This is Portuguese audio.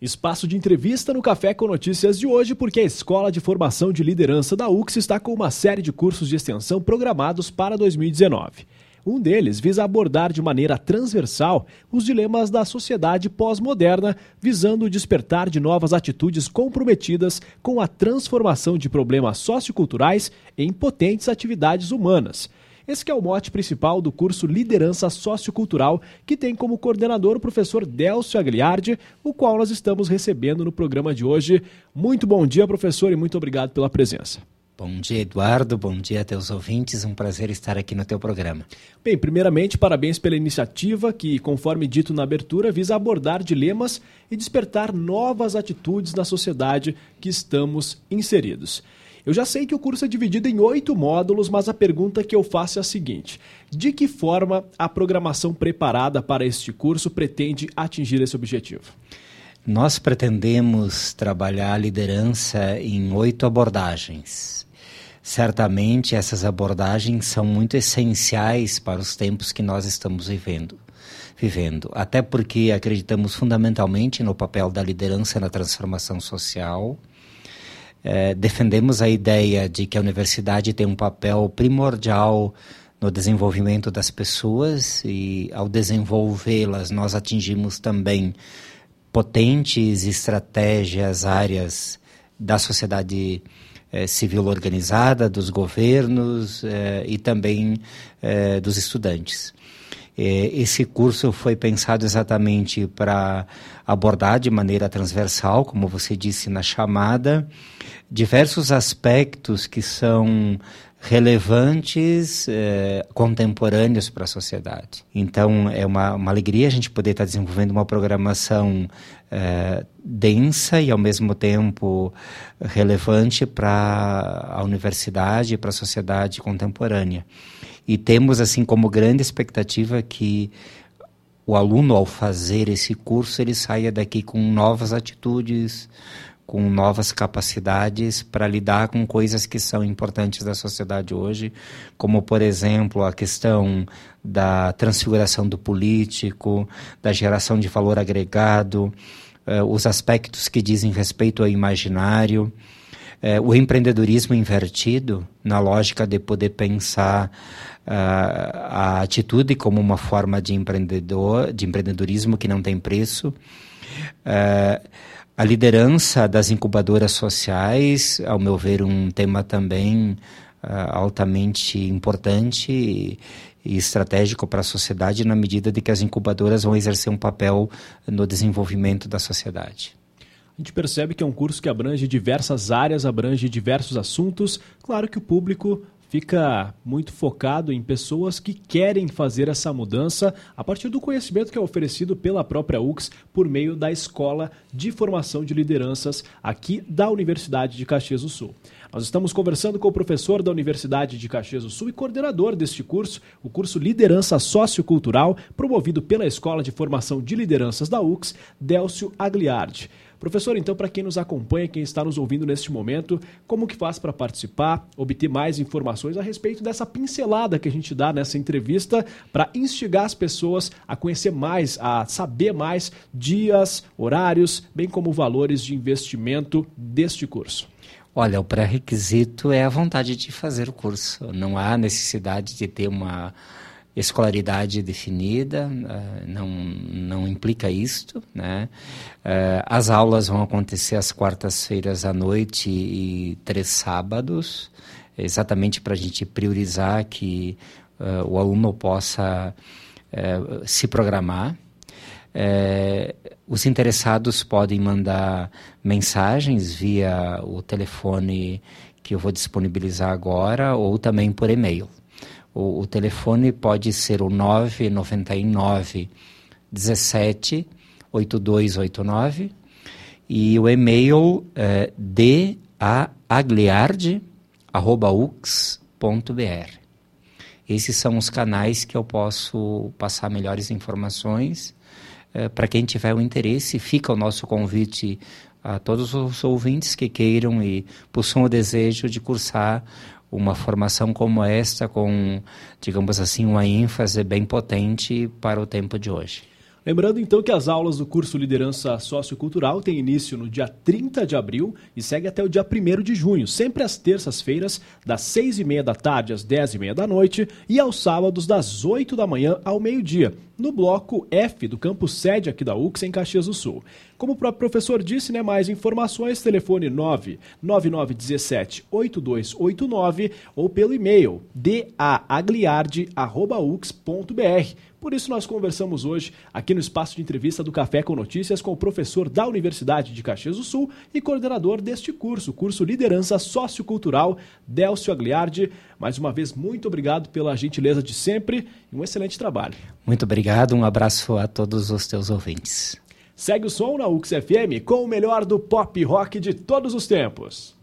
Espaço de entrevista no Café com Notícias de hoje, porque a Escola de Formação de Liderança da UX está com uma série de cursos de extensão programados para 2019. Um deles visa abordar de maneira transversal os dilemas da sociedade pós-moderna, visando o despertar de novas atitudes comprometidas com a transformação de problemas socioculturais em potentes atividades humanas. Esse é o mote principal do curso Liderança Sociocultural, que tem como coordenador o professor Delcio Agliardi, o qual nós estamos recebendo no programa de hoje. Muito bom dia, professor, e muito obrigado pela presença. Bom dia, Eduardo. Bom dia a teus ouvintes. Um prazer estar aqui no teu programa. Bem, primeiramente, parabéns pela iniciativa que, conforme dito na abertura, visa abordar dilemas e despertar novas atitudes na sociedade que estamos inseridos. Eu já sei que o curso é dividido em oito módulos, mas a pergunta que eu faço é a seguinte: de que forma a programação preparada para este curso pretende atingir esse objetivo? Nós pretendemos trabalhar a liderança em oito abordagens. Certamente essas abordagens são muito essenciais para os tempos que nós estamos vivendo vivendo. Até porque acreditamos fundamentalmente no papel da liderança na transformação social, é, defendemos a ideia de que a universidade tem um papel primordial no desenvolvimento das pessoas e, ao desenvolvê-las, nós atingimos também potentes estratégias, áreas da sociedade eh, civil organizada, dos governos eh, e também dos estudantes. Esse curso foi pensado exatamente para abordar de maneira transversal, como você disse na chamada, diversos aspectos que são relevantes, eh, contemporâneos para a sociedade. Então, é uma, uma alegria a gente poder estar desenvolvendo uma programação eh, densa e, ao mesmo tempo, relevante para a universidade e para a sociedade contemporânea. E temos, assim, como grande expectativa que o aluno, ao fazer esse curso, ele saia daqui com novas atitudes, com novas capacidades para lidar com coisas que são importantes da sociedade hoje, como, por exemplo, a questão da transfiguração do político, da geração de valor agregado, uh, os aspectos que dizem respeito ao imaginário. É, o empreendedorismo invertido, na lógica de poder pensar uh, a atitude como uma forma de empreendedor, de empreendedorismo que não tem preço. Uh, a liderança das incubadoras sociais, ao meu ver, um tema também uh, altamente importante e, e estratégico para a sociedade, na medida de que as incubadoras vão exercer um papel no desenvolvimento da sociedade. A gente percebe que é um curso que abrange diversas áreas, abrange diversos assuntos. Claro que o público fica muito focado em pessoas que querem fazer essa mudança a partir do conhecimento que é oferecido pela própria UX por meio da Escola de Formação de Lideranças aqui da Universidade de Caxias do Sul. Nós estamos conversando com o professor da Universidade de Caxias do Sul e coordenador deste curso, o curso Liderança Sociocultural, promovido pela Escola de Formação de Lideranças da UX, Délcio Agliardi. Professor, então, para quem nos acompanha, quem está nos ouvindo neste momento, como que faz para participar, obter mais informações a respeito dessa pincelada que a gente dá nessa entrevista para instigar as pessoas a conhecer mais, a saber mais dias, horários, bem como valores de investimento deste curso? Olha, o pré-requisito é a vontade de fazer o curso. Não há necessidade de ter uma escolaridade definida, uh, não, não implica isto. Né? Uh, as aulas vão acontecer às quartas-feiras à noite e três sábados, exatamente para a gente priorizar que uh, o aluno possa se programar. os interessados podem mandar mensagens via o telefone que eu vou disponibilizar agora ou também por e-mail. O, o telefone pode ser o 999 17 8289 e o e-mail é daagliardi.ux.br. Esses são os canais que eu posso passar melhores informações. É, Para quem tiver o interesse, fica o nosso convite a todos os ouvintes que queiram e possuam o desejo de cursar uma formação como esta, com, digamos assim, uma ênfase bem potente para o tempo de hoje. Lembrando então que as aulas do curso Liderança Sociocultural têm início no dia 30 de abril e segue até o dia 1 de junho, sempre às terças-feiras, das 6 e meia da tarde às 10 e meia da noite e aos sábados das 8 da manhã ao meio-dia, no bloco F do campus sede aqui da UX em Caxias do Sul. Como o próprio professor disse, né, mais informações, telefone 99917 8289 ou pelo e-mail daagliardi.ux.br. Por isso, nós conversamos hoje aqui no espaço de entrevista do Café com Notícias com o professor da Universidade de Caxias do Sul e coordenador deste curso, curso Liderança Sociocultural, Délcio Agliardi. Mais uma vez, muito obrigado pela gentileza de sempre e um excelente trabalho. Muito obrigado, um abraço a todos os teus ouvintes. Segue o som na UX FM com o melhor do pop rock de todos os tempos.